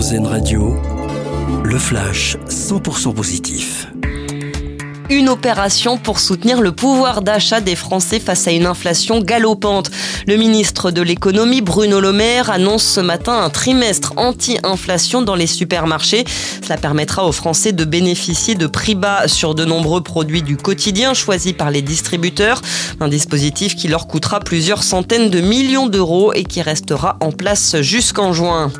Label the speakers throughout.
Speaker 1: Radio, le flash 100% positif
Speaker 2: une opération pour soutenir le pouvoir d'achat des Français face à une inflation galopante. Le ministre de l'économie, Bruno Le Maire, annonce ce matin un trimestre anti-inflation dans les supermarchés. Cela permettra aux Français de bénéficier de prix bas sur de nombreux produits du quotidien choisis par les distributeurs. Un dispositif qui leur coûtera plusieurs centaines de millions d'euros et qui restera en place jusqu'en juin.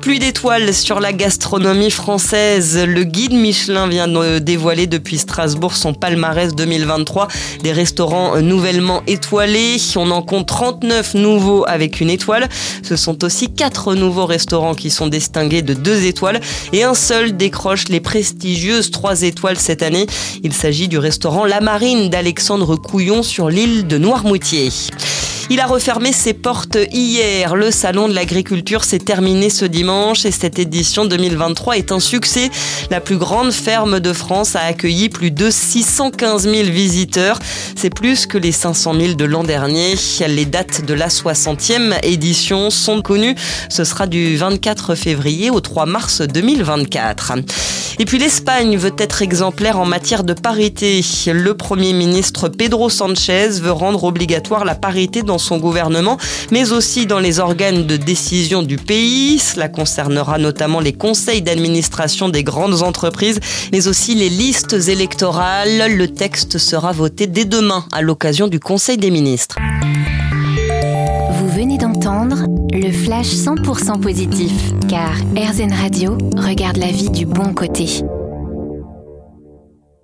Speaker 2: Pluie d'étoiles sur la gastronomie française. Le guide Michelin vient de dévoiler depuis Strasbourg son palmarès 2023 des restaurants nouvellement étoilés. On en compte 39 nouveaux avec une étoile. Ce sont aussi quatre nouveaux restaurants qui sont distingués de deux étoiles et un seul décroche les prestigieuses trois étoiles cette année. Il s'agit du restaurant La Marine d'Alexandre Couillon sur l'île de Noirmoutier. Il a refermé ses portes hier. Le salon de l'agriculture s'est terminé ce dimanche et cette édition 2023 est un succès. La plus grande ferme de France a accueilli plus de 615 000 visiteurs. C'est plus que les 500 000 de l'an dernier. Les dates de la 60e édition sont connues. Ce sera du 24 février au 3 mars 2024. Et puis l'Espagne veut être exemplaire en matière de parité. Le Premier ministre Pedro Sanchez veut rendre obligatoire la parité dans son gouvernement, mais aussi dans les organes de décision du pays. Cela concernera notamment les conseils d'administration des grandes entreprises, mais aussi les listes électorales. Le texte sera voté dès demain à l'occasion du Conseil des ministres.
Speaker 3: Le flash 100% positif, car RZN Radio regarde la vie du bon côté.